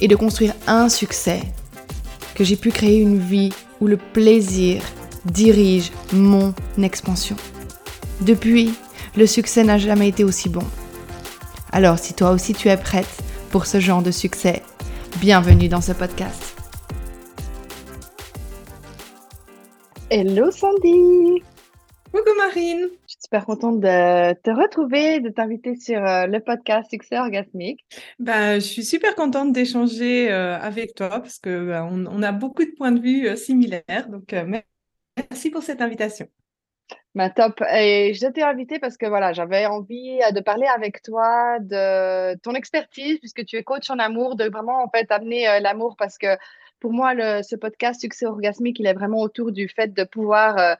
et de construire un succès, que j'ai pu créer une vie où le plaisir dirige mon expansion. Depuis, le succès n'a jamais été aussi bon. Alors si toi aussi tu es prête pour ce genre de succès, bienvenue dans ce podcast. Hello Sandy Coucou Marine super contente de te retrouver, de t'inviter sur euh, le podcast Succès Orgasmique. Ben, je suis super contente d'échanger euh, avec toi parce que ben, on, a beaucoup de points de vue euh, similaires. Donc, merci pour cette invitation. Ben, top. Et je t'ai invité parce que voilà, j'avais envie de parler avec toi de ton expertise puisque tu es coach en amour, de vraiment en fait amener l'amour parce que pour moi, le, ce podcast Succès Orgasmique, il est vraiment autour du fait de pouvoir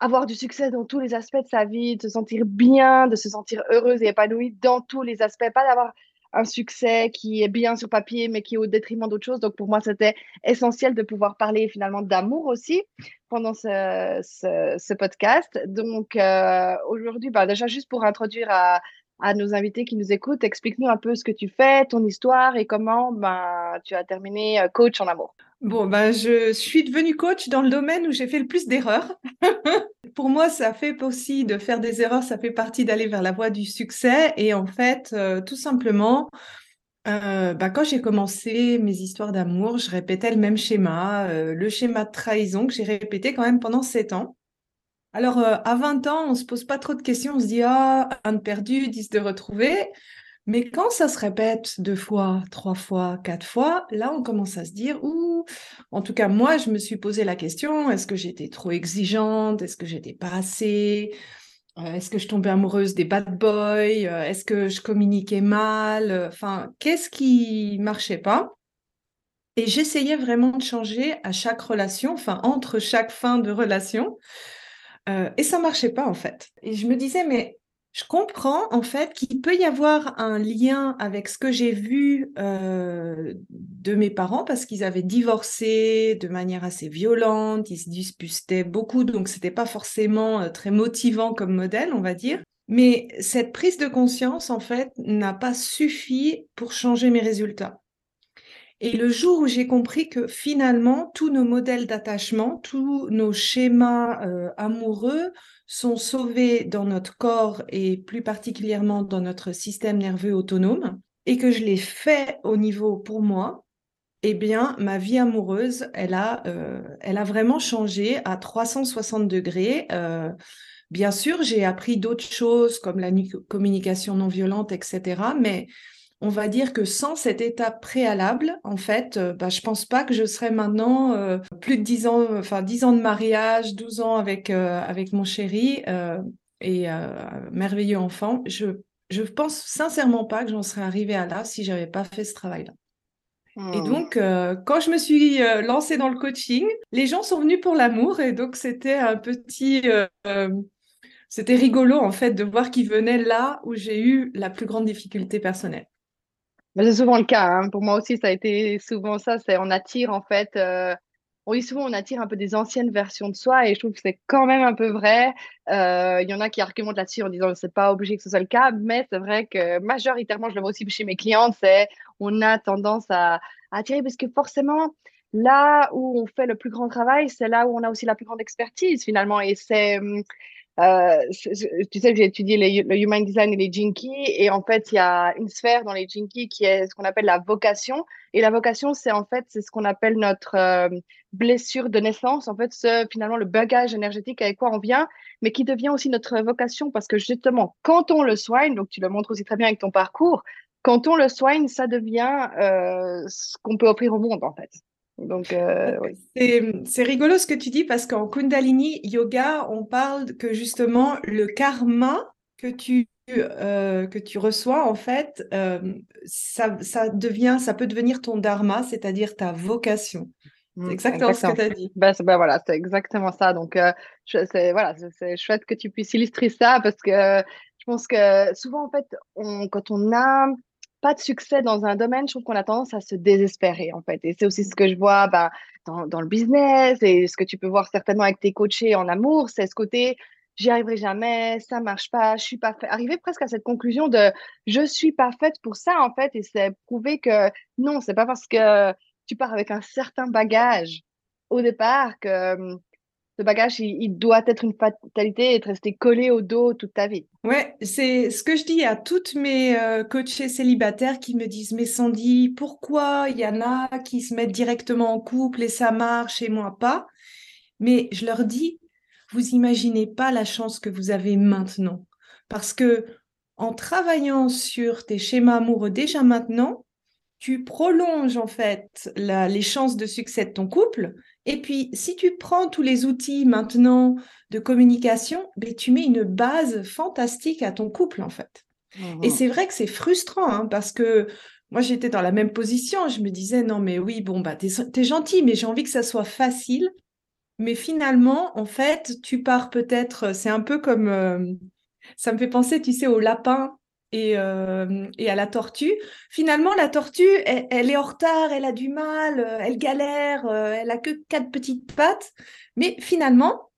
avoir du succès dans tous les aspects de sa vie, de se sentir bien, de se sentir heureuse et épanouie dans tous les aspects, pas d'avoir un succès qui est bien sur papier, mais qui est au détriment d'autres choses. Donc, pour moi, c'était essentiel de pouvoir parler finalement d'amour aussi pendant ce, podcast. Donc, euh, aujourd'hui, bah, déjà, juste pour introduire à, à, nos invités qui nous écoutent, explique-nous un peu ce que tu fais, ton histoire et comment bah, tu as terminé euh, coach en amour. Bon, ben, je suis devenue coach dans le domaine où j'ai fait le plus d'erreurs. Pour moi, ça fait aussi de faire des erreurs, ça fait partie d'aller vers la voie du succès. Et en fait, euh, tout simplement, euh, bah, quand j'ai commencé mes histoires d'amour, je répétais le même schéma, euh, le schéma de trahison que j'ai répété quand même pendant sept ans. Alors, à 20 ans, on se pose pas trop de questions, on se dit, ah, un de perdu, dix de retrouvé. Mais quand ça se répète deux fois, trois fois, quatre fois, là, on commence à se dire, ou en tout cas, moi, je me suis posé la question, est-ce que j'étais trop exigeante? Est-ce que j'étais pas assez? Euh, Est-ce que je tombais amoureuse des bad boys? Euh, Est-ce que je communiquais mal? Enfin, qu'est-ce qui marchait pas? Et j'essayais vraiment de changer à chaque relation, enfin, entre chaque fin de relation. Euh, et ça marchait pas, en fait. Et je me disais, mais je comprends en fait qu'il peut y avoir un lien avec ce que j'ai vu euh, de mes parents parce qu'ils avaient divorcé de manière assez violente, ils se disputaient beaucoup, donc c'était pas forcément euh, très motivant comme modèle, on va dire. Mais cette prise de conscience, en fait, n'a pas suffi pour changer mes résultats. Et le jour où j'ai compris que finalement, tous nos modèles d'attachement, tous nos schémas euh, amoureux sont sauvés dans notre corps et plus particulièrement dans notre système nerveux autonome, et que je l'ai fait au niveau pour moi, eh bien, ma vie amoureuse, elle a, euh, elle a vraiment changé à 360 degrés. Euh, bien sûr, j'ai appris d'autres choses comme la communication non violente, etc. Mais on va dire que sans cette étape préalable, en fait, euh, bah, je pense pas que je serais maintenant euh, plus de 10 ans, enfin 10 ans de mariage, 12 ans avec, euh, avec mon chéri et merveilleux enfant. Je, je pense sincèrement pas que j'en serais arrivée à là si j'avais pas fait ce travail-là. Et hmm. donc, quand je me suis lancée dans le coaching, les gens sont venus pour l'amour et donc c'était un petit, c'était rigolo en fait de voir qu'ils venaient là où j'ai eu la plus grande difficulté personnelle c'est souvent le cas. Hein. Pour moi aussi, ça a été souvent ça. On attire en fait. Euh, on souvent on attire un peu des anciennes versions de soi et je trouve que c'est quand même un peu vrai. Euh, il y en a qui argumentent là-dessus en disant c'est pas obligé que ce soit le cas, mais c'est vrai que majoritairement, je le vois aussi chez mes clientes, c'est on a tendance à, à attirer parce que forcément là où on fait le plus grand travail, c'est là où on a aussi la plus grande expertise finalement et c'est hum, euh, tu sais j'ai étudié le human design et les jinkies et en fait il y a une sphère dans les jinkies qui est ce qu'on appelle la vocation. Et la vocation c'est en fait c'est ce qu'on appelle notre euh, blessure de naissance. En fait ce, finalement le bagage énergétique avec quoi on vient mais qui devient aussi notre vocation. Parce que justement quand on le soigne donc tu le montres aussi très bien avec ton parcours quand on le soigne ça devient euh, ce qu'on peut offrir au monde en fait donc, euh, c'est rigolo ce que tu dis parce qu'en Kundalini Yoga, on parle que justement le karma que tu euh, que tu reçois, en fait, euh, ça, ça, devient, ça peut devenir ton dharma, c'est-à-dire ta vocation. C'est mmh, exactement, ce que tu as dit. Ben, ben, voilà, c'est exactement ça. Donc, euh, c'est voilà, c'est chouette que tu puisses illustrer ça parce que je pense que souvent, en fait, on, quand on n'a pas de succès dans un domaine, je trouve qu'on a tendance à se désespérer, en fait. Et c'est aussi ce que je vois ben, dans, dans, le business et ce que tu peux voir certainement avec tes coachés en amour, c'est ce côté j'y arriverai jamais, ça marche pas, je suis pas fait. Arriver presque à cette conclusion de je suis pas faite pour ça en fait, et c'est prouver que non, c'est pas parce que tu pars avec un certain bagage au départ que hum, ce bagage, il, doit être une fatalité et te rester collé au dos toute ta vie. Ouais, c'est ce que je dis à toutes mes euh, coachés célibataires qui me disent Mais Sandy, pourquoi il y en a qui se mettent directement en couple et ça marche et moi pas? Mais je leur dis vous imaginez pas la chance que vous avez maintenant. Parce que en travaillant sur tes schémas amoureux déjà maintenant, tu prolonges en fait les chances de succès de ton couple. Et puis, si tu prends tous les outils maintenant de communication, ben, tu mets une base fantastique à ton couple en fait. Et mmh c'est vrai que c'est frustrant hein, parce que moi j'étais dans la même position. Je me disais non mais oui bon bah t'es es gentil mais j'ai envie que ça soit facile mais finalement, en fait, tu pars peut-être, c'est un peu comme, euh, ça me fait penser, tu sais, au lapin et, euh, et à la tortue. Finalement, la tortue, elle, est en retard, elle a du mal, euh, elle galère, elle a que quatre petites pattes, mais finalement,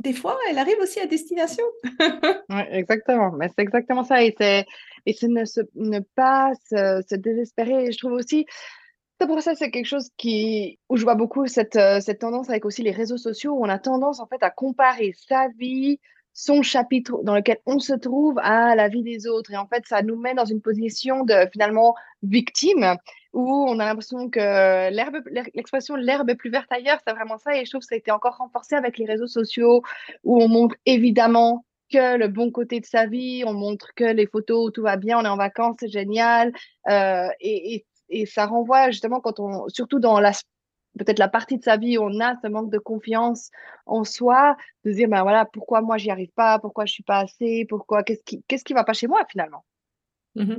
des fois, elle arrive aussi à destination. oui, exactement. Mais c'est exactement ça. Et c'est, ne, ne pas se, se, désespérer. Je trouve aussi, c'est pour ça c'est quelque chose qui où je vois beaucoup cette, euh, cette tendance avec aussi les réseaux sociaux où on a tendance en fait à comparer sa vie, son chapitre dans lequel on se trouve à la vie des autres et en fait ça nous met dans une position de finalement victime où on a l'impression que l'herbe l'expression l'herbe est plus verte ailleurs, c'est vraiment ça et je trouve que ça a été encore renforcé avec les réseaux sociaux où on montre évidemment que le bon côté de sa vie, on montre que les photos tout va bien, on est en vacances, c'est génial. Euh, et, et ça renvoie justement quand on, surtout dans la peut-être la partie de sa vie où on a ce manque de confiance en soi, de se dire ben voilà pourquoi moi j'y arrive pas, pourquoi je suis pas assez, pourquoi? Qu'est-ce qui qu'est-ce qui va pas chez moi finalement? Mmh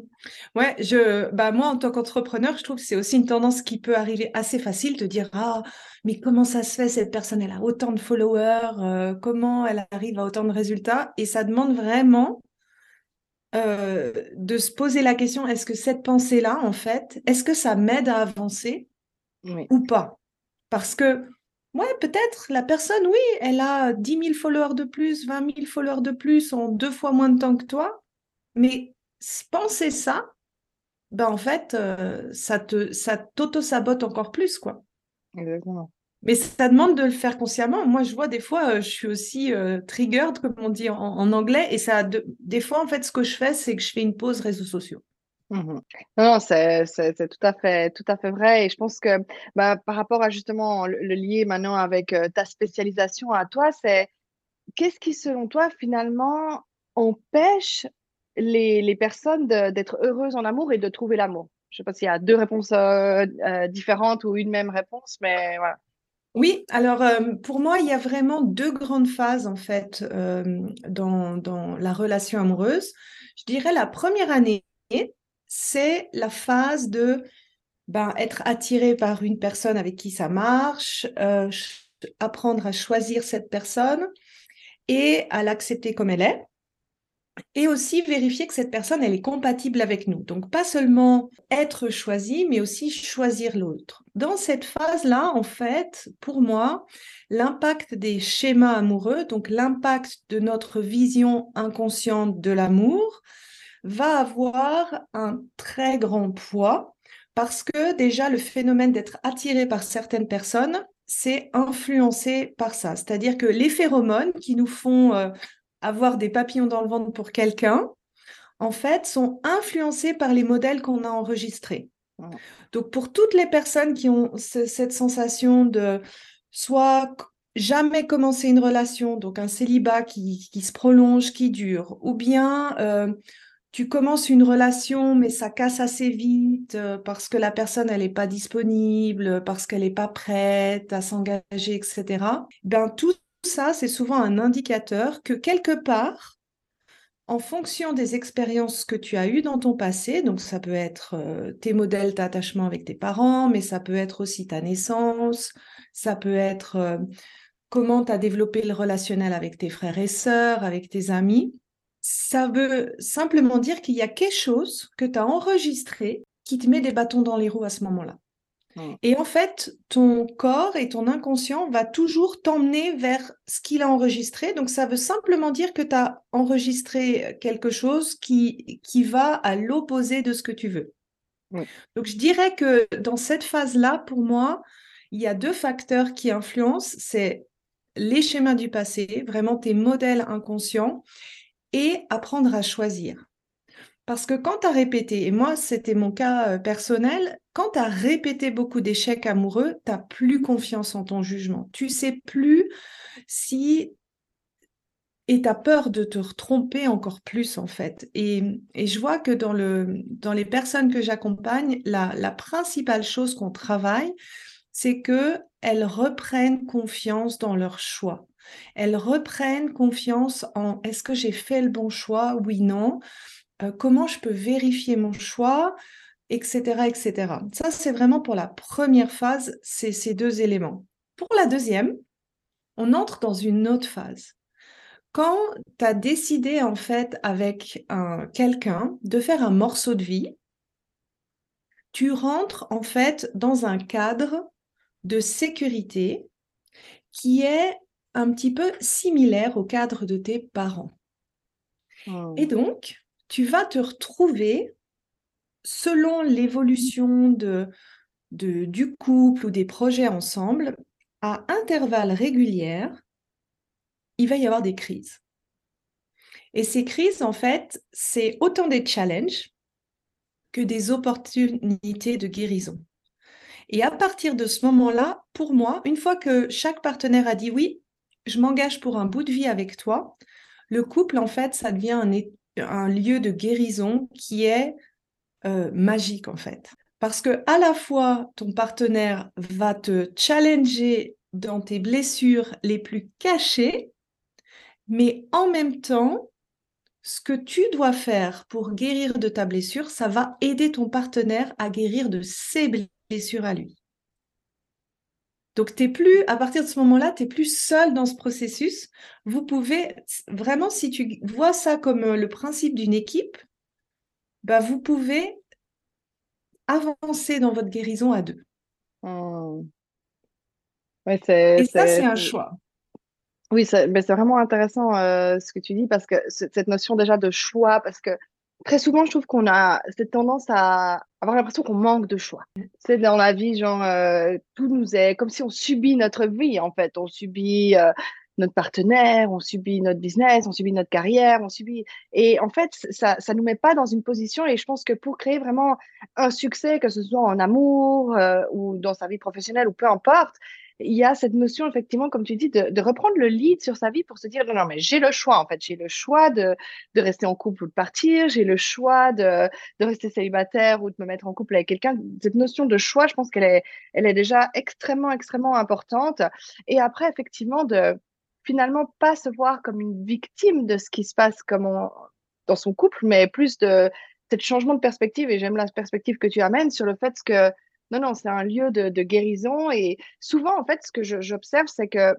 ouais, je, bah moi en tant qu'entrepreneur, je trouve que c'est aussi une tendance qui peut arriver assez facile de dire ah mais comment ça se fait cette personne elle a autant de followers, euh, comment elle arrive à autant de résultats? Et ça demande vraiment euh, de se poser la question, est-ce que cette pensée-là, en fait, est-ce que ça m'aide à avancer ou pas? Parce que, ouais, peut-être la personne, oui, elle a 10 000 followers de plus, 20 000 followers de plus en deux fois moins de temps que toi, mais penser ça, ben en fait, euh, ça te ça t'auto-sabote encore plus, quoi. Exactement. Mais ça demande de le faire consciemment. Moi, je vois des fois, euh, je suis aussi euh, triggered, comme on dit en, anglais, et ça, des fois, en fait, ce que je fais, c'est que je fais une pause réseaux sociaux. Mmh non, c'est tout à fait, vrai. Et je pense que bah, par rapport à justement le, lier maintenant avec ta spécialisation à toi, c'est qu'est-ce qui, selon toi, finalement, empêche les, personnes d'être heureuses en amour et de trouver l'amour? Je ne sais pas s'il y a deux réponses différentes ou une même réponse, mais voilà. Oui, alors pour moi, il y a vraiment deux grandes phases en fait dans, la relation amoureuse. Je dirais la première année, c'est la phase de ben, être attiré par une personne avec qui ça marche, euh, apprendre à choisir cette personne et à l'accepter comme elle est et aussi vérifier que cette personne, elle est compatible avec nous. Donc, pas seulement être choisi, mais aussi choisir l'autre. Dans cette phase-là, en fait, pour moi, l'impact des schémas amoureux, donc l'impact de notre vision inconsciente de l'amour, va avoir un très grand poids parce que déjà, le phénomène d'être attiré par certaines personnes, c'est influencé par ça. C'est-à-dire que les phéromones qui nous font euh, avoir des papillons dans le ventre pour quelqu'un, en fait, sont influencés par les modèles qu'on a enregistrés. Donc, pour toutes les personnes qui ont cette sensation de soit jamais commencer une relation, donc un célibat qui, se prolonge, qui dure, ou bien euh, tu commences une relation, mais ça casse assez vite euh, parce que la personne, elle n'est pas disponible, parce qu'elle n'est pas prête à s'engager, etc. Ben, tout ça, c'est souvent un indicateur que quelque part, en fonction des expériences que tu as eues dans ton passé, donc ça peut être euh, tes modèles d'attachement avec tes parents, mais ça peut être aussi ta naissance, ça peut être euh, comment tu as développé le relationnel avec tes frères et sœurs, avec tes amis. Ça veut simplement dire qu'il y a quelque chose que tu as enregistré qui te met des bâtons dans les roues à ce moment-là. Et en fait, ton corps et ton inconscient va toujours t'emmener vers ce qu'il a enregistré. Donc, ça veut simplement dire que tu as enregistré quelque chose qui, qui va à l'opposé de ce que tu veux. Donc, je dirais que dans cette phase-là, pour moi, il y a deux facteurs qui influencent. C'est les schémas du passé, vraiment tes modèles inconscients, et apprendre à choisir. Parce que quand tu as répété, et moi c'était mon cas euh, personnel, quand tu as répété beaucoup d'échecs amoureux, tu n'as plus confiance en ton jugement. Tu sais plus si... Et tu as peur de te tromper encore plus en fait. Et, je vois que dans, le, dans les personnes que j'accompagne, la, la principale chose qu'on travaille, c'est qu'elles reprennent confiance dans leur choix. Elles reprennent confiance en est-ce que j'ai fait le bon choix? Oui, non. Euh, comment je peux vérifier mon choix, etc. etc. Ça, c'est vraiment pour la première phase, c'est ces deux éléments. Pour la deuxième, on entre dans une autre phase. Quand tu as décidé en fait avec quelqu'un de faire un morceau de vie, tu rentres en fait dans un cadre de sécurité qui est un petit peu similaire au cadre de tes parents. Et oh. donc, tu vas te retrouver, selon l'évolution de, du couple ou des projets ensemble, à intervalles réguliers, il va y avoir des crises. Et ces crises, en fait, c'est autant des challenges que des opportunités de guérison. Et à partir de ce moment-là, pour moi, une fois que chaque partenaire a dit oui, je m'engage pour un bout de vie avec toi, le couple, en fait, ça devient un, lieu de guérison qui est euh, magique en fait. Parce que à la fois ton partenaire va te challenger dans tes blessures les plus cachées, mais en même temps, ce que tu dois faire pour guérir de ta blessure, ça va aider ton partenaire à guérir de ses blessures à lui. Donc, t'es plus, à partir de ce moment-là, tu n'es plus seul dans ce processus. Vous pouvez, vraiment, si tu vois ça comme euh, le principe d'une équipe, bah, vous pouvez avancer dans votre guérison à deux. Mmh. Et ça, c'est un choix. Oui, c'est vraiment intéressant euh, ce que tu dis parce que cette notion déjà de choix, parce que très souvent, je trouve qu'on a cette tendance à avoir l'impression qu'on manque de choix. C'est dans la vie, genre, euh, tout nous est comme si on subit notre vie, en fait. On subit euh, notre partenaire, on subit notre business, on subit notre carrière, on subit. Et en fait, ça ne nous met pas dans une position. Et je pense que pour créer vraiment un succès, que ce soit en amour euh, ou dans sa vie professionnelle ou peu importe, il y a cette notion, effectivement, comme tu dis, de, reprendre le lead sur sa vie pour se dire, non, non, mais j'ai le choix, en fait. J'ai le choix de, de, rester en couple ou de partir. J'ai le choix de, de, rester célibataire ou de me mettre en couple avec quelqu'un. Cette notion de choix, je pense qu'elle est, elle est déjà extrêmement, extrêmement importante. Et après, effectivement, de finalement pas se voir comme une victime de ce qui se passe comme dans son couple, mais plus de cet changement de perspective. Et j'aime la perspective que tu amènes sur le fait que non, non, c'est un lieu de, guérison. Et souvent, en fait, ce que j'observe, c'est que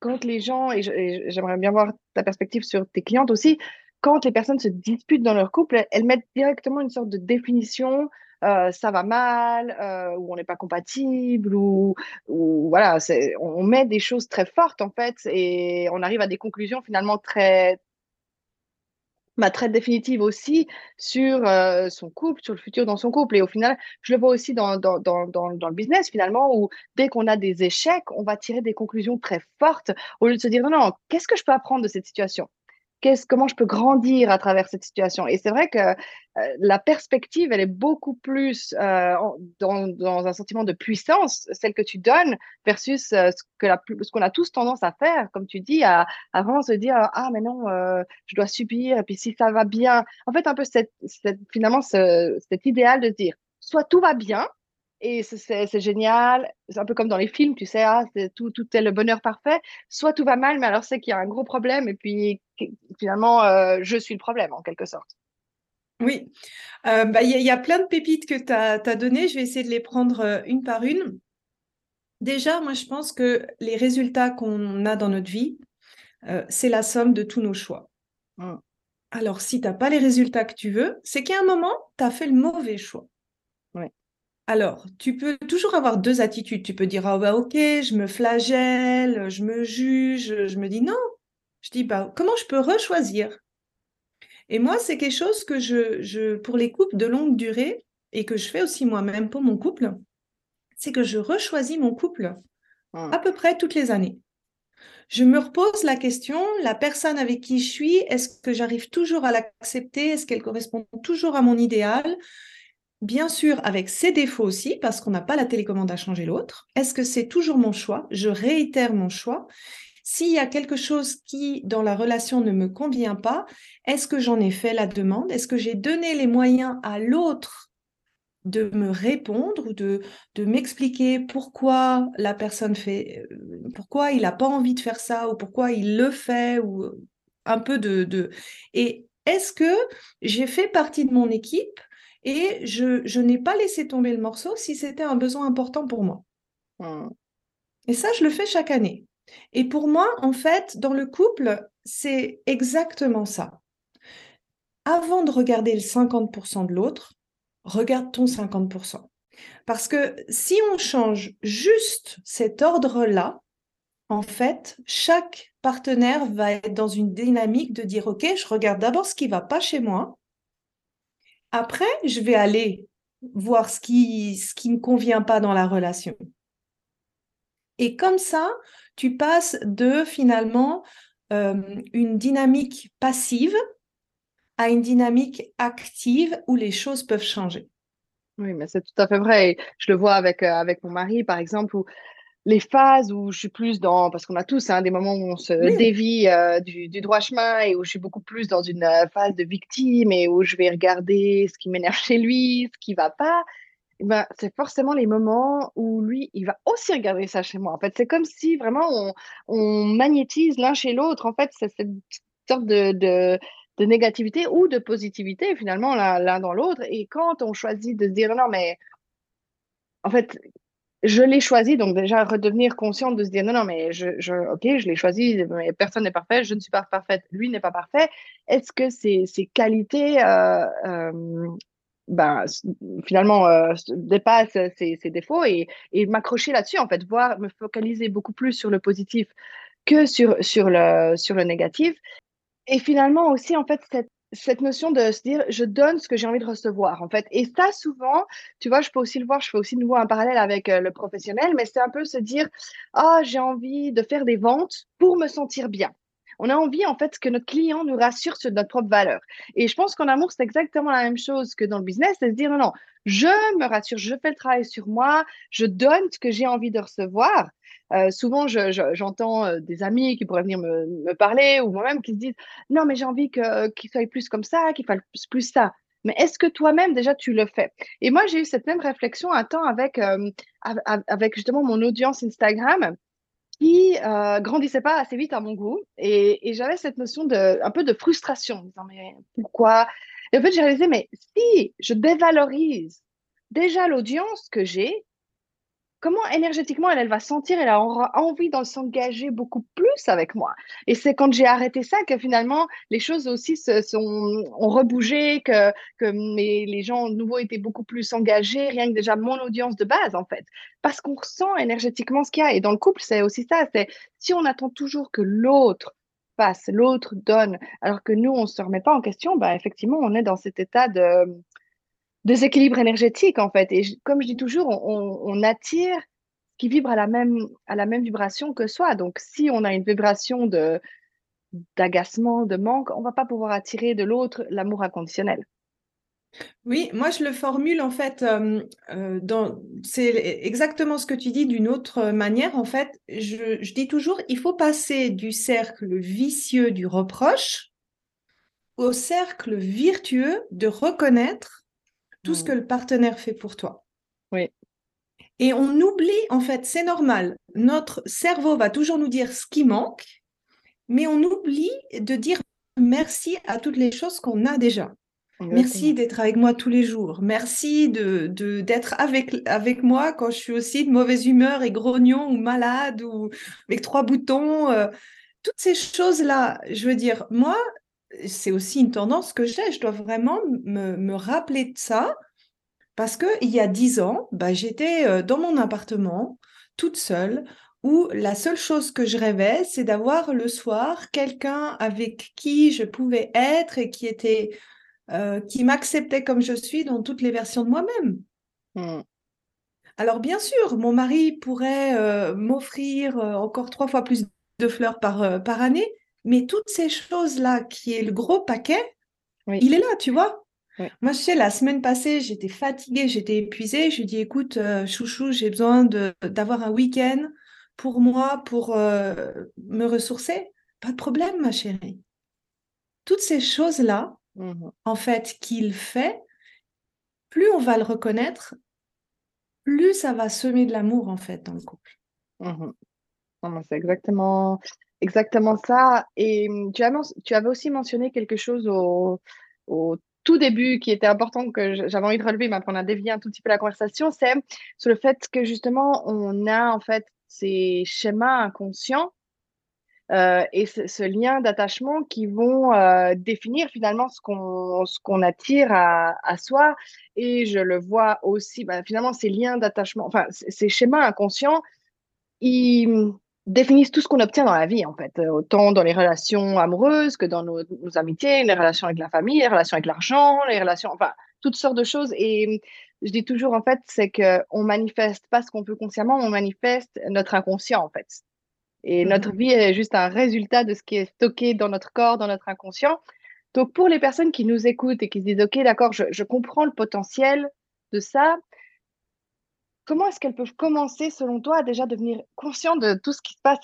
quand les gens, et j'aimerais bien voir ta perspective sur tes clientes aussi, quand les personnes se disputent dans leur couple, elles mettent directement une sorte de définition euh, ça va mal, euh, ou on n'est pas compatible, ou, ou voilà, on met des choses très fortes en fait, et on arrive à des conclusions finalement très, ma traite définitive aussi sur euh, son couple, sur le futur dans son couple. Et au final, je le vois aussi dans, dans, dans, dans, le business, finalement, où dès qu'on a des échecs, on va tirer des conclusions très fortes au lieu de se dire, non, non, qu'est-ce que je peux apprendre de cette situation? Comment je peux grandir à travers cette situation? Et c'est vrai que euh, la perspective, elle est beaucoup plus euh, dans, un sentiment de puissance, celle que tu donnes, versus euh, ce que ce qu'on a tous tendance à faire, comme tu dis, à, vraiment se dire ah mais non, je dois subir. Et puis si ça va bien, en fait un peu cette, finalement cet idéal de dire soit tout va bien et c'est génial. C'est un peu comme dans les films, tu sais, ah, tout, tout est le bonheur parfait. Soit tout va mal, mais alors c'est qu'il y a un gros problème et puis finalement, euh, je suis le problème en quelque sorte. Oui, euh, bah, il y, a plein de pépites que tu as, as données. Je vais essayer de les prendre euh, une par une. Déjà, moi, je pense que les résultats qu'on a dans notre vie, c'est la somme de tous nos choix. Mmh. Alors, si tu n'as pas les résultats que tu veux, c'est qu'à un moment, tu as fait le mauvais choix. Alors, tu peux toujours avoir deux attitudes. Tu peux dire, ah bah ok, je me flagelle, je me juge, je me dis non. Je dis, bah comment je peux rechoisir? Et moi, c'est quelque chose que je, je, pour les couples de longue durée, et que je fais aussi moi-même pour mon couple, c'est que je rechoisis mon couple à ah. peu près toutes les années. Je me repose la question, la personne avec qui je suis, est-ce que j'arrive toujours à l'accepter? Est-ce qu'elle correspond toujours à mon idéal? Bien sûr, avec ses défauts aussi, parce qu'on n'a pas la télécommande à changer l'autre. Est-ce que c'est toujours mon choix? Je réitère mon choix. S'il y a quelque chose qui, dans la relation, ne me convient pas, est-ce que j'en ai fait la demande? Est-ce que j'ai donné les moyens à l'autre de me répondre ou de, m'expliquer pourquoi la personne fait, euh, pourquoi il n'a pas envie de faire ça ou pourquoi il le fait ou un peu de... Et est-ce que j'ai fait partie de mon équipe et je, n'ai pas laissé tomber le morceau si c'était un besoin important pour moi. Mmh. Et ça, je le fais chaque année. Et pour moi, en fait, dans le couple, c'est exactement ça. Avant de regarder le 50% de l'autre, regarde ton 50%. Parce que si on change juste cet ordre-là, en fait, chaque partenaire va être dans une dynamique de dire, OK, je regarde d'abord ce qui ne va pas chez moi, après, je vais aller voir ce qui ce qui ne convient pas dans la relation. Et comme ça, tu passes de finalement euh, une dynamique passive à une dynamique active où les choses peuvent changer. Oui, mais c'est tout à fait vrai. Je le vois avec, euh, avec mon mari, par exemple, où les phases où je suis plus dans, parce qu'on a tous hein, des moments où on se dévie euh, du, droit chemin et où je suis beaucoup plus dans une euh, phase de victime et où je vais regarder ce qui m'énerve chez lui, ce qui va pas. Eh ben, c'est forcément les moments où lui, il va aussi regarder ça chez moi. En fait, c'est comme si vraiment on, on magnétise l'un chez l'autre. En fait, c'est cette sorte de, de, de, négativité ou de positivité finalement l'un dans l'autre. Et quand on choisit de se dire non, mais en fait, je l'ai choisi, donc déjà redevenir consciente de se dire non, non, mais je, ok, je l'ai choisi, mais personne n'est parfait, je ne suis pas parfaite, lui n'est pas parfait. Est-ce que ces, qualités, euh, euh, ben, finalement, euh, dépassent ces, défauts et, m'accrocher là-dessus, en fait, voir, me focaliser beaucoup plus sur le positif que sur, le, sur le négatif. Et finalement aussi, en fait, cette cette notion de se dire je donne ce que j'ai envie de recevoir en fait. Et ça souvent tu vois je peux aussi le voir je fais aussi de nouveau un parallèle avec euh, le professionnel mais c'est un peu se dire ah j'ai envie de faire des ventes pour me sentir bien on a envie en fait que notre client nous rassure sur notre propre valeur. Et je pense qu'en amour c'est exactement la même chose que dans le business c'est se dire non non je me rassure je fais le travail sur moi je donne ce que j'ai envie de recevoir euh, souvent, j'entends euh, des amis qui pourraient venir me, parler ou moi-même qui se disent Non, mais j'ai envie qu'il soit plus comme ça, qu'il fasse plus, ça. Mais est-ce que toi-même, déjà, tu le fais? Et moi, j'ai eu cette même réflexion un temps avec, euh, avec justement mon audience Instagram qui grandissait pas assez vite à mon goût. Et, et j'avais cette notion de un peu de frustration, en disant Mais pourquoi? Et en fait, j'ai réalisé Mais si je dévalorise déjà l'audience que j'ai, comment énergétiquement elle, va sentir, elle aura envie de s'engager beaucoup plus avec moi. Et c'est quand j'ai arrêté ça que finalement les choses aussi se sont ont rebougé, que, que les gens nouveaux étaient beaucoup plus engagés, rien que déjà mon audience de base en fait. Parce qu'on ressent énergétiquement ce qu'il y a. Et dans le couple, c'est aussi ça, c'est si on attend toujours que l'autre fasse, l'autre donne, alors que nous, on ne se remet pas en question, bah, effectivement, on est dans cet état de déséquilibre énergétique en fait. Et comme je dis toujours, on, attire ce qui vibre à la même à la même vibration que soi. Donc si on a une vibration de d'agacement, de manque, on va pas pouvoir attirer de l'autre l'amour inconditionnel. Oui, moi je le formule en fait, euh, euh, c'est exactement ce que tu dis d'une autre manière. En fait, je, je, dis toujours, il faut passer du cercle vicieux du reproche au cercle virtueux de reconnaître tout ce que le partenaire fait pour toi. Oui. Et on oublie, en fait, c'est normal, notre cerveau va toujours nous dire ce qui manque, mais on oublie de dire merci à toutes les choses qu'on a déjà. Merci d'être avec moi tous les jours. Merci de, d'être avec, avec moi quand je suis aussi de mauvaise humeur et grognon ou malade ou avec trois boutons. Euh, toutes ces choses-là, je veux dire, moi, c'est aussi une tendance que j'ai. Je dois vraiment me, me rappeler de ça parce qu'il y a dix ans, bah, j'étais euh, dans mon appartement, toute seule, où la seule chose que je rêvais, c'est d'avoir le soir quelqu'un avec qui je pouvais être et qui était, euh, qui m'acceptait comme je suis dans toutes les versions de moi-même. Mmh. Alors bien sûr, mon mari pourrait euh, m'offrir encore trois fois plus de fleurs par, par année, mais toutes ces choses-là, qui est le gros paquet, il est là, tu vois. Moi, je sais, la semaine passée, j'étais fatiguée, j'étais épuisée. Je lui ai dit, écoute, euh, chouchou, j'ai besoin d'avoir un week-end pour moi, pour euh, me ressourcer. Pas de problème, ma chérie. Toutes ces choses-là, mmh en fait, qu'il fait, plus on va le reconnaître, plus ça va semer de l'amour, en fait, dans le couple. Mmh c'est exactement, exactement ça. Et mmh, tu, avais aussi mentionné quelque chose au, tout début qui était important que j'avais envie de relever, mais après on a dévié un tout petit peu la conversation, c'est sur le fait que justement on a en fait ces schémas inconscients euh, et ce, lien d'attachement qui vont euh, définir finalement ce qu'on ce attire à, à, soi. Et je le vois aussi, bah, finalement ces liens d'attachement, enfin ces schémas inconscients, ils, définissent tout ce qu'on obtient dans la vie, en fait, euh, autant dans les relations amoureuses que dans nos, amitiés, les relations avec la famille, les relations avec l'argent, les relations, enfin, toutes sortes de choses. Et je dis toujours, en fait, c'est qu'on manifeste pas ce qu'on veut consciemment, on manifeste notre inconscient, en fait. Et mmh notre vie est juste un résultat de ce qui est stocké dans notre corps, dans notre inconscient. Donc, pour les personnes qui nous écoutent et qui se disent, OK, d'accord, je, je comprends le potentiel de ça, Comment est-ce qu'elles peuvent commencer, selon toi, à déjà devenir conscientes de tout ce qui se passe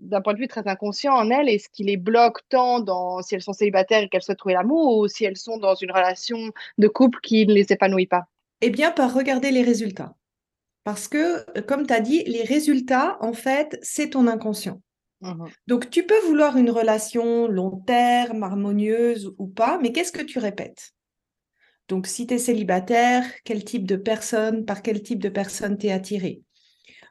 d'un point de vue très inconscient en elles et ce qui les bloque tant dans si elles sont célibataires et qu'elles souhaitent trouver l'amour ou si elles sont dans une relation de couple qui ne les épanouit pas? Eh bien, par regarder les résultats. Parce que, comme tu as dit, les résultats, en fait, c'est ton inconscient. Mmh Donc, tu peux vouloir une relation long terme, harmonieuse ou pas, mais qu'est-ce que tu répètes? Donc, si tu es célibataire, quel type de personne, par quel type de personne t'es attiré?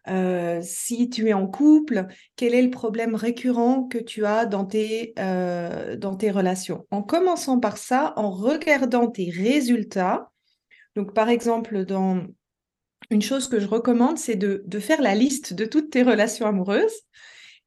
Euh, si tu es en couple, quel est le problème récurrent que tu as dans tes, euh, dans tes relations? En commençant par ça, en regardant tes résultats, donc par exemple, dans une chose que je recommande, c'est de, de faire la liste de toutes tes relations amoureuses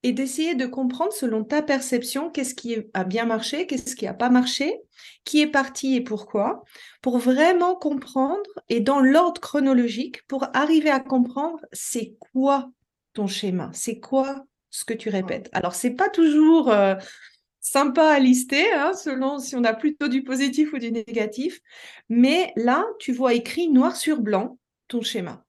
et d'essayer de comprendre selon ta perception qu'est-ce qui a bien marché, qu'est-ce qui n'a pas marché, qui est parti et pourquoi, pour vraiment comprendre et dans l'ordre chronologique pour arriver à comprendre c'est quoi ton schéma, c'est quoi ce que tu répètes. Alors c'est pas toujours euh, sympa à lister, hein, selon si on a plutôt du positif ou du négatif, mais là tu vois écrit noir sur blanc ton schéma.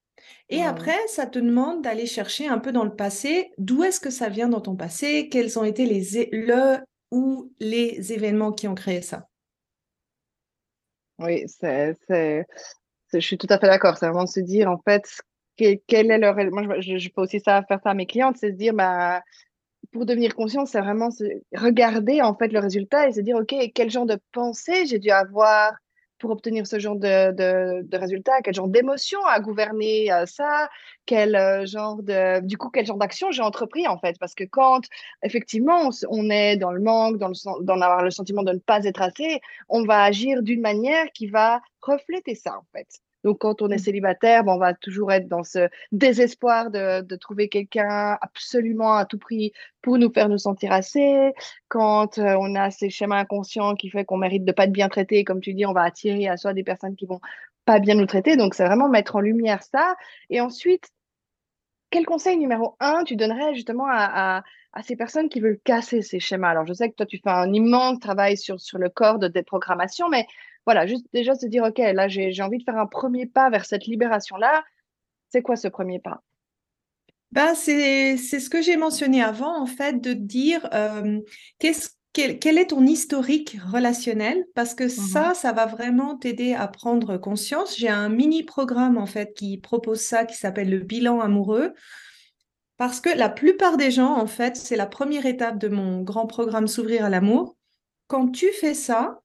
Et après, ça te demande d'aller chercher un peu dans le passé, d'où est-ce que ça vient dans ton passé, quels ont été les le ou les événements qui ont créé ça? Oui, c'est, je suis tout à fait d'accord. C'est vraiment se dire, en fait, quel, est leur. Moi, je, je, peux aussi ça, faire ça à mes clientes, c'est se dire, bah, pour devenir conscient, c'est vraiment regarder en fait le résultat et se dire, OK, quel genre de pensée j'ai dû avoir? Pour obtenir ce genre de, de, résultats Quel genre d'émotion a gouverné euh, ça? Quel euh, genre de, du coup, quel genre d'action j'ai entrepris en fait? Parce que quand effectivement on, est dans le manque, dans, le, dans avoir le sentiment de ne pas être assez, on va agir d'une manière qui va refléter ça en fait. Donc, quand on est mmh. célibataire, on va toujours être dans ce désespoir de, trouver quelqu'un absolument à tout prix pour nous faire nous sentir assez. Quand euh, on a ces schémas inconscients qui fait qu'on mérite de pas être bien traité, comme tu dis, on va attirer à soi des personnes qui vont pas bien nous traiter. Donc, c'est vraiment mettre en lumière ça. Et ensuite, quel conseil numéro un tu donnerais justement à, ces personnes qui veulent casser ces schémas? Alors, je sais que toi, tu fais un immense travail sur, sur le corps de déprogrammation, mais voilà, juste déjà se dire, OK, là, j'ai envie de faire un premier pas vers cette libération-là. C'est quoi ce premier pas? Ben, c'est ce que j'ai mentionné avant, en fait, de dire euh, qu'est-ce quel, est ton historique relationnel? Parce que Mmh ça, ça va vraiment t'aider à prendre conscience. J'ai un mini programme en fait qui propose ça, qui s'appelle le bilan amoureux. Parce que la plupart des gens, en fait, c'est la première étape de mon grand programme S'ouvrir à l'amour. Quand tu fais ça,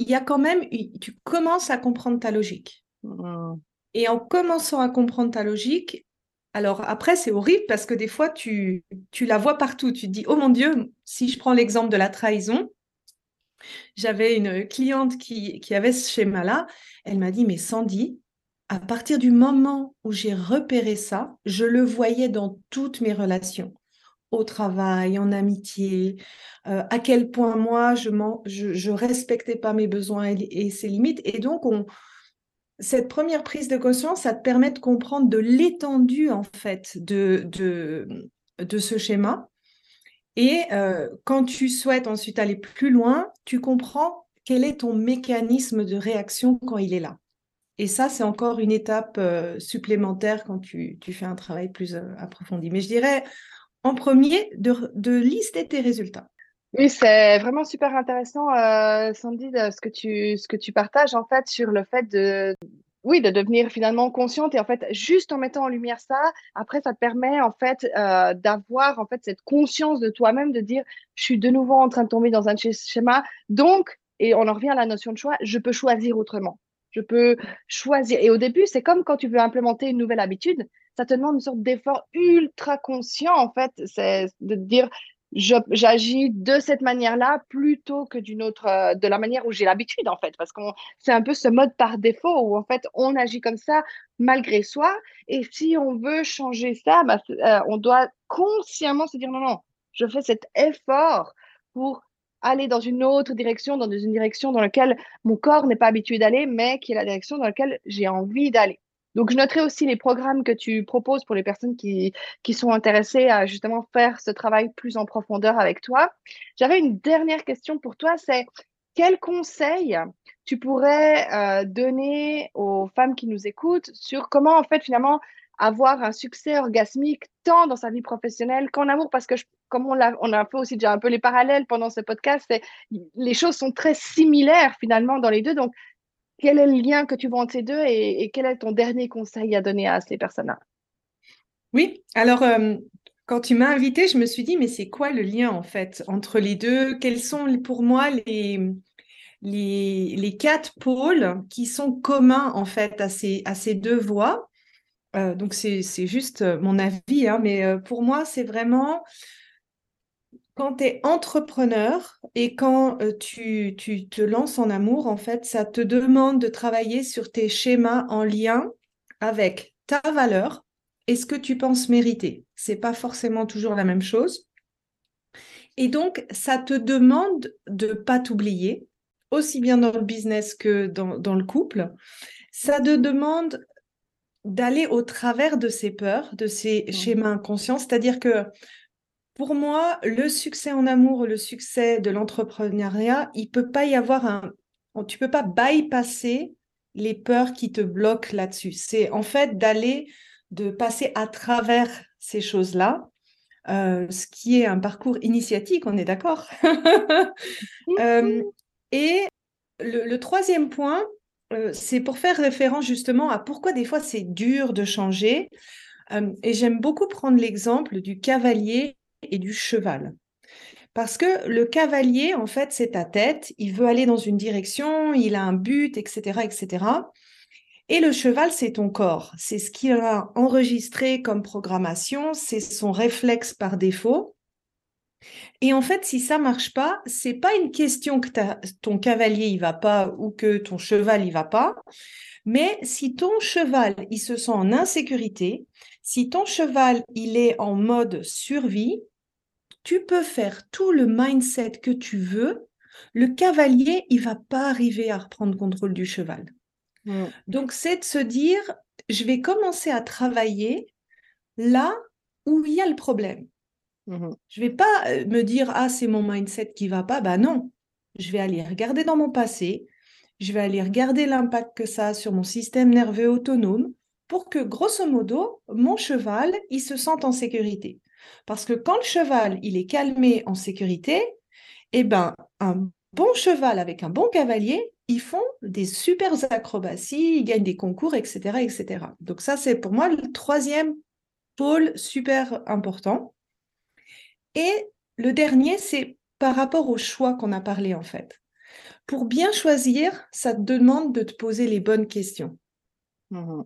il y a quand même, tu commences à comprendre ta logique. Mmh. Et en commençant à comprendre ta logique, alors après, c'est horrible parce que des fois, tu, tu la vois partout. Tu te dis, oh mon Dieu, si je prends l'exemple de la trahison, j'avais une cliente qui, qui avait ce schéma-là. Elle m'a dit, mais Sandy, à partir du moment où j'ai repéré ça, je le voyais dans toutes mes relations, au travail, en amitié, euh, à quel point moi, je respectais pas mes besoins et, ses limites. Et donc, on, cette première prise de conscience, ça te permet de comprendre de l'étendue en fait de, de, ce schéma. Et euh, quand tu souhaites ensuite aller plus loin, tu comprends quel est ton mécanisme de réaction quand il est là. Et ça, c'est encore une étape euh, supplémentaire quand tu, fais un travail plus approfondi. Mais je dirais, en premier, de, de lister tes résultats. Oui, c'est vraiment super intéressant, euh, Sandy, ce que tu ce que tu partages en fait sur le fait de oui de devenir finalement consciente et en fait juste en mettant en lumière ça, après ça te permet en fait euh, d'avoir en fait cette conscience de toi-même, de dire je suis de nouveau en train de tomber dans un schéma, donc et on en revient à la notion de choix, je peux choisir autrement. Je peux choisir. Et au début, c'est comme quand tu veux implémenter une nouvelle habitude, ça te demande une sorte d'effort ultra conscient, en fait. C'est de dire, j'agis de cette manière-là plutôt que d'une autre, euh, de la manière où j'ai l'habitude en fait, parce que c'est un peu ce mode par défaut où en fait on agit comme ça malgré soi. Et si on veut changer ça, bah, euh, on doit consciemment se dire non, non, je fais cet effort pour aller dans une autre direction, dans une direction dans laquelle mon corps n'est pas habitué d'aller, mais qui est la direction dans laquelle j'ai envie d'aller. Donc, je noterai aussi les programmes que tu proposes pour les personnes qui, qui sont intéressées à justement faire ce travail plus en profondeur avec toi. J'avais une dernière question pour toi, c'est quel conseil tu pourrais euh, donner aux femmes qui nous écoutent sur comment en fait finalement avoir un succès orgasmique tant dans sa vie professionnelle qu'en amour? Parce que comme on a, on a fait aussi déjà un peu les parallèles pendant ce podcast, les choses sont très similaires finalement dans les deux. Donc, quel est le lien que tu vois entre ces deux et, quel est ton dernier conseil à donner à ces personnes-là? Oui, alors euh, quand tu m'as invité, je me suis dit, mais c'est quoi le lien en fait entre les deux? Quels sont pour moi les, les, les, quatre pôles qui sont communs en fait à ces, à ces deux voies? Euh, donc c'est juste mon avis, hein, mais euh, pour moi c'est vraiment quand tu es entrepreneur et quand euh, tu, te lances en amour, en fait, ça te demande de travailler sur tes schémas en lien avec ta valeur et ce que tu penses mériter. C'est pas forcément toujours la même chose. Et donc, ça te demande de pas t'oublier, aussi bien dans le business que dans, dans le couple. Ça te demande d'aller au travers de ces peurs, de ces mmh. schémas inconscients. C'est-à-dire que pour moi, le succès en amour, le succès de l'entrepreneuriat, il peut pas y avoir un. Tu peux pas bypasser les peurs qui te bloquent là-dessus. C'est en fait d'aller, de passer à travers ces choses-là, euh, ce qui est un parcours initiatique, on est d'accord? Euh, et le, troisième point, euh, c'est pour faire référence justement à pourquoi des fois c'est dur de changer. et j'aime beaucoup prendre l'exemple du cavalier et du cheval. Parce que le cavalier, en fait, c'est ta tête, il veut aller dans une direction, il a un but, etc., etc. Et le cheval, c'est ton corps. C'est ce qu'il a enregistré comme programmation, c'est son réflexe par défaut. Et en fait, si ça marche pas, c'est pas une question que ton cavalier il va pas ou que ton cheval il va pas, mais si ton cheval il se sent en insécurité, si ton cheval il est en mode survie, tu peux faire tout le mindset que tu veux, le cavalier, il va pas arriver à reprendre contrôle du cheval. Donc, c'est de se dire, je vais commencer à travailler là où il y a le problème. Mm-hmm. Je vais pas euh, me dire, ah, c'est mon mindset qui va pas. Bah non, je vais aller regarder dans mon passé, je vais aller regarder l'impact que ça a sur mon système nerveux autonome pour que, grosso modo, mon cheval, il se sente en sécurité. Parce que quand le cheval, il est calmé en sécurité, Eh ben, un bon cheval avec un bon cavalier, ils font des super acrobaties, ils gagnent des concours, etc., etc. Donc ça, c'est pour moi le troisième pôle super important. Et le dernier, c'est par rapport au choix qu'on a parlé en fait. Pour bien choisir, ça te demande de te poser les bonnes questions. Mmh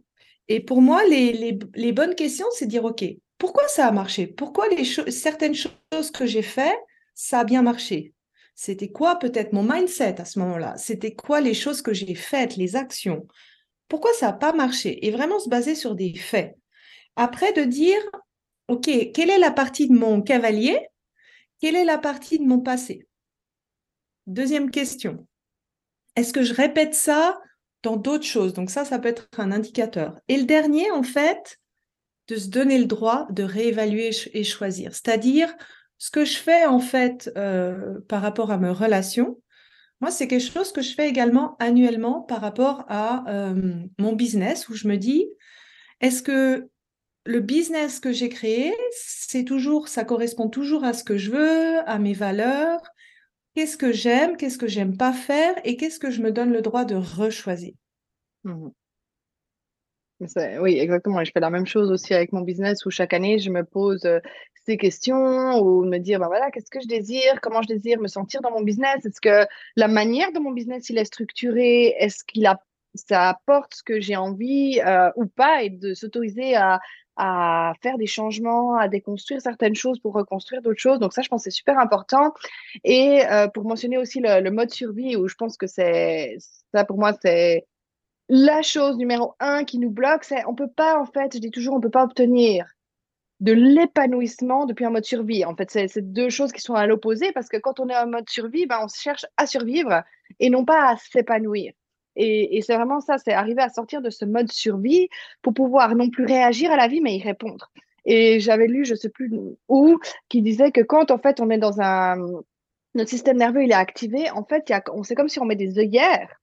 Et pour moi, les, les, bonnes questions, c'est dire, OK, pourquoi ça a marché? Pourquoi les certaines choses que j'ai faites, ça a bien marché? C'était quoi peut-être mon mindset à ce moment-là? C'était quoi les choses que j'ai faites, les actions? Pourquoi ça n'a pas marché? Et vraiment se baser sur des faits. Après, de dire, OK, quelle est la partie de mon cavalier? Quelle est la partie de mon passé? Deuxième question. Est-ce que je répète ça dans d'autres choses? Donc ça, ça peut être un indicateur. Et le dernier, en fait, de se donner le droit de réévaluer et choisir. C'est-à-dire, ce que je fais, en fait, euh, par rapport à mes relations, moi, c'est quelque chose que je fais également annuellement par rapport à euh, mon business, où je me dis, est-ce que le business que j'ai créé, c'est toujours, ça correspond toujours à ce que je veux, à mes valeurs? Qu'est-ce que j'aime, qu'est-ce que j'aime pas faire? Et qu'est-ce que je me donne le droit de rechoisir? Mmh oui, exactement. Et je fais la même chose aussi avec mon business où chaque année, je me pose ces questions ou me dire, ben voilà, qu'est-ce que je désire, comment je désire me sentir dans mon business? Est-ce que la manière dont mon business il est structuré, est-ce qu'il a, ça apporte ce que j'ai envie ou pas? Et de s'autoriser à, à faire des changements, à déconstruire certaines choses pour reconstruire d'autres choses. Donc ça, je pense c'est super important. Et euh, pour mentionner aussi le, mode survie, où je pense que c'est ça pour moi, c'est la chose numéro un qui nous bloque, c'est on peut pas, en fait, je dis toujours, on peut pas obtenir de l'épanouissement depuis un mode survie. En fait, c'est deux choses qui sont à l'opposé parce que quand on est en mode survie, ben, on cherche à survivre et non pas à s'épanouir. Et, c'est vraiment ça, c'est arriver à sortir de ce mode survie pour pouvoir non plus réagir à la vie, mais y répondre. Et j'avais lu, je sais plus où, qui disait que quand en fait on est dans un, notre système nerveux il est activé, en fait, on c'est comme si on met des œillères.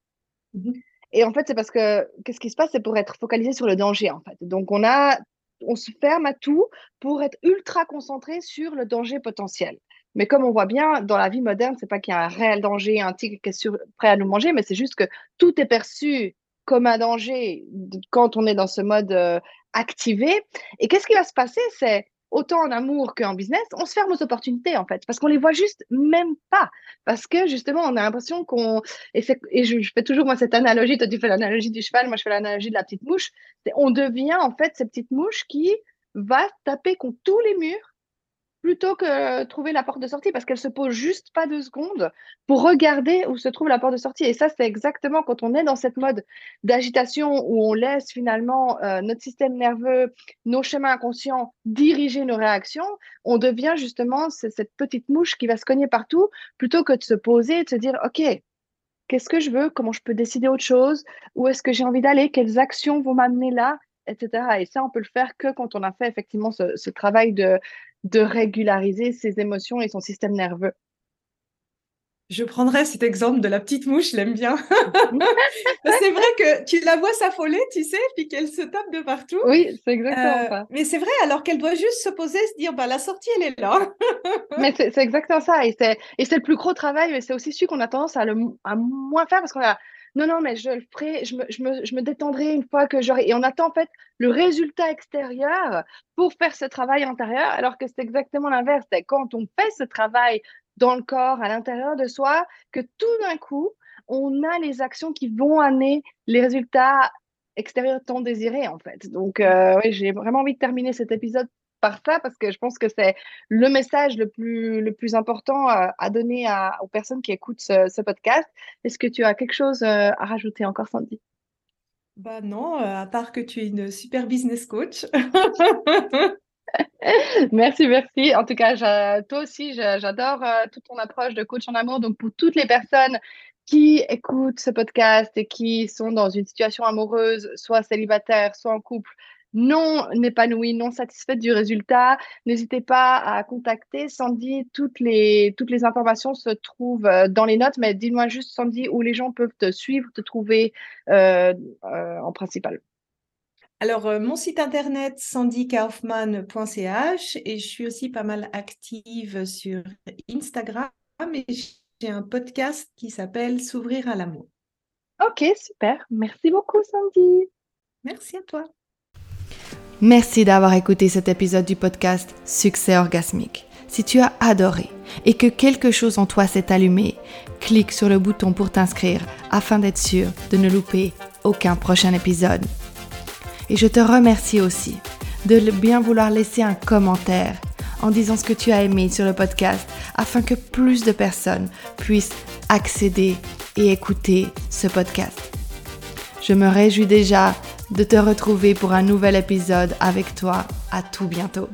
Mmh Et en fait, c'est parce que qu'est-ce qui se passe, c'est pour être focalisé sur le danger en fait. Donc on a, on se ferme à tout pour être ultra concentré sur le danger potentiel. Mais comme on voit bien, dans la vie moderne, c'est pas qu'il y a un réel danger, un tigre qui est prêt à nous manger, mais c'est juste que tout est perçu comme un danger quand on est dans ce mode euh, activé. Et qu'est-ce qui va se passer? C'est autant en amour qu'en business, on se ferme aux opportunités en fait, parce qu'on les voit juste même pas. Parce que justement, on a l'impression qu'on. Et, je, je, fais toujours moi cette analogie, toi tu fais l'analogie du cheval, moi je fais l'analogie de la petite mouche. On devient en fait cette petite mouche qui va taper contre tous les murs plutôt que trouver la porte de sortie parce qu'elle se pose juste pas deux secondes pour regarder où se trouve la porte de sortie. Et ça, c'est exactement quand on est dans cette mode d'agitation où on laisse finalement euh, notre système nerveux, nos schémas inconscients diriger nos réactions, on devient justement cette petite mouche qui va se cogner partout plutôt que de se poser et de se dire, OK, qu'est-ce que je veux, comment je peux décider autre chose, où est-ce que j'ai envie d'aller, quelles actions vont m'amener là, etc. Et ça, on peut le faire que quand on a fait effectivement ce, ce travail de, de régulariser ses émotions et son système nerveux. Je prendrais cet exemple de la petite mouche, je l'aime bien. c'est vrai que tu la vois s'affoler, tu sais, puis qu'elle se tape de partout. Oui, c'est exactement euh, ça. Mais c'est vrai, alors qu'elle doit juste se poser, se dire, bah, la sortie, elle est là. mais c'est exactement ça. Et c'est le plus gros travail, mais c'est aussi celui qu'on a tendance à, le, à moins faire parce qu'on a non, non, mais je le ferai, je me, je me, je me détendrai une fois que j'aurai. Et on attend en fait le résultat extérieur pour faire ce travail intérieur, alors que c'est exactement l'inverse. C'est quand on fait ce travail dans le corps, à l'intérieur de soi, que tout d'un coup, on a les actions qui vont amener les résultats extérieurs tant désirés, en fait. Donc, euh, oui, j'ai vraiment envie de terminer cet épisode par ça parce que je pense que c'est le message le plus, le plus important euh, à, donner aux personnes qui écoutent ce, podcast. Est-ce que tu as quelque chose euh, à rajouter encore, Sandy? Bah non, euh, à part que tu es une super business coach. merci, merci. En tout cas, toi aussi, j'adore toute ton approche de coach en amour. Donc, pour toutes les personnes qui écoutent ce podcast et qui sont dans une situation amoureuse, soit célibataire, soit en couple, non épanouie, non satisfaite du résultat, n'hésitez pas à contacter Sandy. Toutes les, toutes les informations se trouvent euh, dans les notes, mais dis-moi juste, Sandy, où les gens peuvent te suivre, te trouver euh, euh, en principal. Alors, mon site internet sandykaufman.ch et je suis aussi pas mal active sur Instagram mais j'ai un podcast qui s'appelle S'ouvrir à l'amour. Ok, super. Merci beaucoup, Sandy. Merci à toi. Merci d'avoir écouté cet épisode du podcast Succès orgasmique. Si tu as adoré et que quelque chose en toi s'est allumé, clique sur le bouton pour t'inscrire afin d'être sûr de ne louper aucun prochain épisode. Et je te remercie aussi de bien vouloir laisser un commentaire en disant ce que tu as aimé sur le podcast afin que plus de personnes puissent accéder et écouter ce podcast. Je me réjouis déjà de te retrouver pour un nouvel épisode avec toi. À tout bientôt.